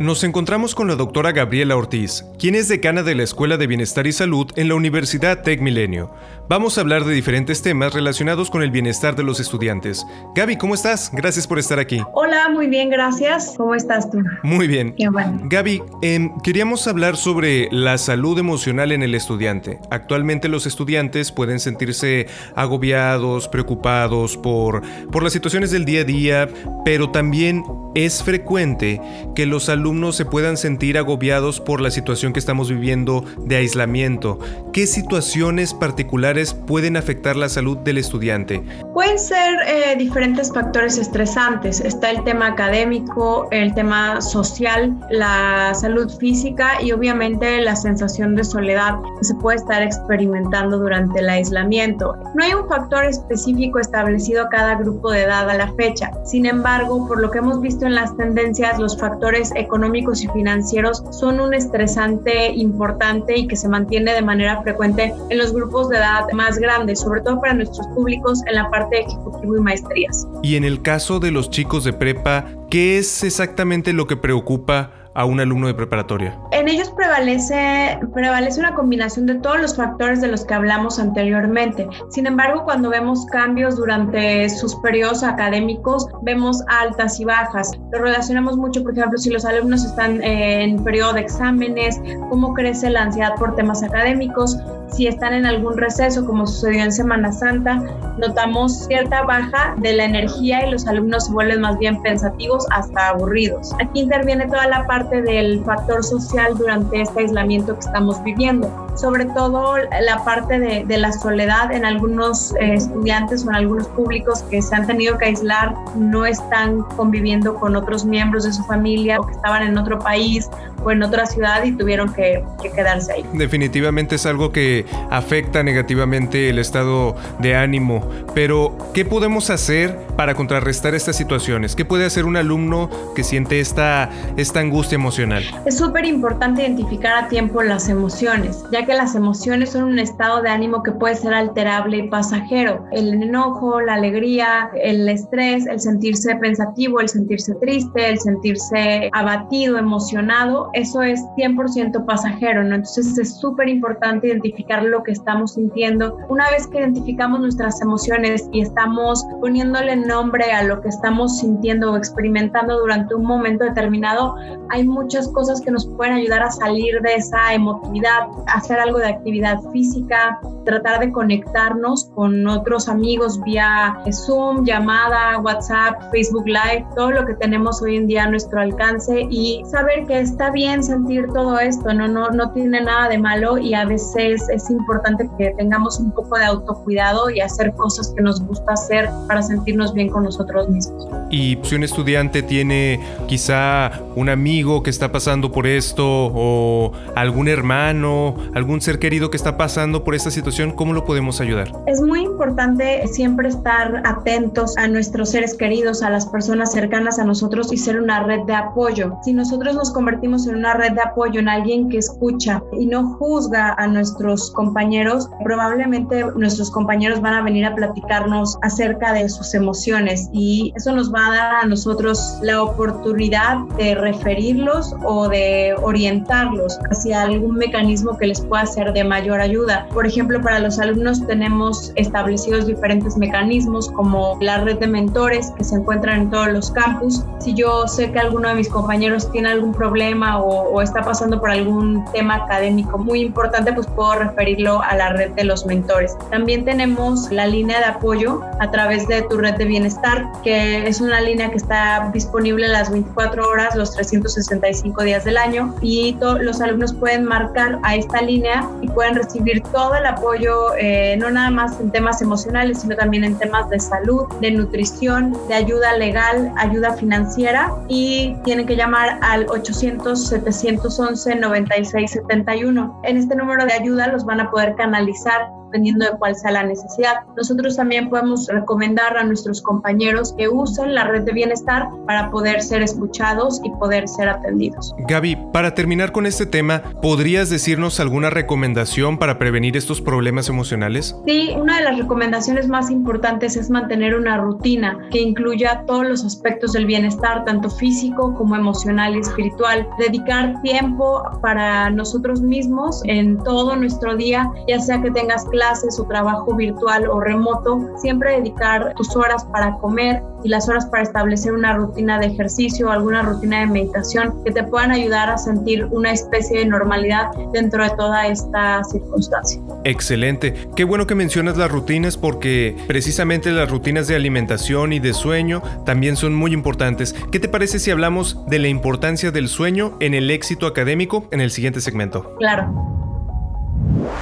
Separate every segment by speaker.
Speaker 1: Nos encontramos con la doctora Gabriela Ortiz, quien es decana de la Escuela de Bienestar y Salud en la Universidad Tec Milenio. Vamos a hablar de diferentes temas relacionados con el bienestar de los estudiantes. Gaby, ¿cómo estás? Gracias por estar aquí.
Speaker 2: Hola, muy bien, gracias. ¿Cómo estás tú?
Speaker 1: Muy bien.
Speaker 2: Qué bueno.
Speaker 1: Gaby, em, queríamos hablar sobre la salud emocional en el estudiante. Actualmente los estudiantes pueden sentirse agobiados, preocupados por, por las situaciones del día a día, pero también es frecuente que los alumnos se puedan sentir agobiados por la situación que estamos viviendo de aislamiento. ¿Qué situaciones particulares pueden afectar la salud del estudiante?
Speaker 2: Pueden ser eh, diferentes factores estresantes. Está el tema académico, el tema social, la salud física y obviamente la sensación de soledad que se puede estar experimentando durante el aislamiento. No hay un factor específico establecido a cada grupo de edad a la fecha. Sin embargo, por lo que hemos visto en las tendencias, los factores económicos y financieros son un estresante importante y que se mantiene de manera frecuente en los grupos de edad más grande, sobre todo para nuestros públicos en la parte de ejecutivo y maestrías.
Speaker 1: Y en el caso de los chicos de prepa, ¿qué es exactamente lo que preocupa a un alumno de preparatoria?
Speaker 2: En ellos prevalece, prevalece una combinación de todos los factores de los que hablamos anteriormente. Sin embargo, cuando vemos cambios durante sus periodos académicos, vemos altas y bajas. Lo relacionamos mucho, por ejemplo, si los alumnos están en periodo de exámenes, cómo crece la ansiedad por temas académicos, si están en algún receso, como sucedió en Semana Santa, notamos cierta baja de la energía y los alumnos se vuelven más bien pensativos hasta aburridos. Aquí interviene toda la parte del factor social durante este aislamiento que estamos viviendo, sobre todo la parte de, de la soledad en algunos eh, estudiantes o en algunos públicos que se han tenido que aislar, no están conviviendo con otros miembros de su familia o que estaban en otro país o en otra ciudad y tuvieron que, que quedarse ahí.
Speaker 1: Definitivamente es algo que afecta negativamente el estado de ánimo. Pero, ¿qué podemos hacer para contrarrestar estas situaciones? ¿Qué puede hacer un alumno que siente esta, esta angustia emocional?
Speaker 2: Es súper importante identificar a tiempo las emociones, ya que las emociones son un estado de ánimo que puede ser alterable y pasajero. El enojo, la alegría, el estrés, el sentirse pensativo, el sentirse triste, el sentirse abatido, emocionado, eso es 100% pasajero, ¿no? Entonces es súper importante identificar lo que estamos sintiendo. Una vez que identificamos nuestras emociones y estamos poniéndole nombre a lo que estamos sintiendo o experimentando durante un momento determinado, hay muchas cosas que nos pueden ayudar a salir de esa emotividad, hacer algo de actividad física, tratar de conectarnos con otros amigos vía Zoom, llamada, WhatsApp, Facebook Live, todo lo que tenemos hoy en día a nuestro alcance y saber que está bien sentir todo esto, no, no, no tiene nada de malo y a veces es importante que tengamos un poco de autocuidado y hacer cosas que nos gusta hacer para sentirnos bien con nosotros mismos.
Speaker 1: Y si un estudiante tiene quizá un amigo que está pasando por esto o algún hermano, algún ser querido que está pasando por esta situación, ¿cómo lo podemos ayudar?
Speaker 2: Es muy importante siempre estar atentos a nuestros seres queridos, a las personas cercanas a nosotros y ser una red de apoyo. Si nosotros nos convertimos en una red de apoyo, en alguien que escucha y no juzga a nuestros compañeros, probablemente nuestros compañeros van a venir a platicarnos acerca de sus emociones y eso nos va a dar a nosotros la oportunidad de referirlos o de orientarlos hacia algún mecanismo que les pueda ser de mayor ayuda. Por ejemplo, para los alumnos tenemos establecidos diferentes mecanismos como la red de mentores que se encuentran en todos los campus. Si yo sé que alguno de mis compañeros tiene algún problema o, o está pasando por algún tema académico muy importante, pues puedo referirlo a la red de los mentores. También tenemos la línea de apoyo a través de tu red de bienestar, que es una línea que está disponible las 24 horas, los 365 días del año y los alumnos pueden marcar a esta línea y pueden recibir todo el apoyo, eh, no nada más en temas emocionales, sino también en temas de salud, de nutrición, de ayuda legal, ayuda financiera y tienen que llamar al 800-711-9671. En este número de ayuda los van a poder canalizar dependiendo de cuál sea la necesidad. Nosotros también podemos recomendar a nuestros compañeros que usen la red de bienestar para poder ser escuchados y poder ser atendidos.
Speaker 1: Gaby, para terminar con este tema, ¿podrías decirnos alguna recomendación para prevenir estos problemas emocionales?
Speaker 2: Sí, una de las recomendaciones más importantes es mantener una rutina que incluya todos los aspectos del bienestar, tanto físico como emocional y espiritual. Dedicar tiempo para nosotros mismos en todo nuestro día, ya sea que tengas clases o trabajo virtual o remoto, siempre dedicar tus horas para comer y las horas para establecer una rutina de ejercicio o alguna rutina de meditación que te puedan ayudar a sentir una especie de normalidad dentro de toda esta circunstancia.
Speaker 1: Excelente. Qué bueno que mencionas las rutinas porque precisamente las rutinas de alimentación y de sueño también son muy importantes. ¿Qué te parece si hablamos de la importancia del sueño en el éxito académico en el siguiente segmento?
Speaker 2: Claro.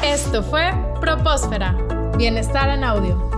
Speaker 3: Esto fue Propósfera. Bienestar en audio.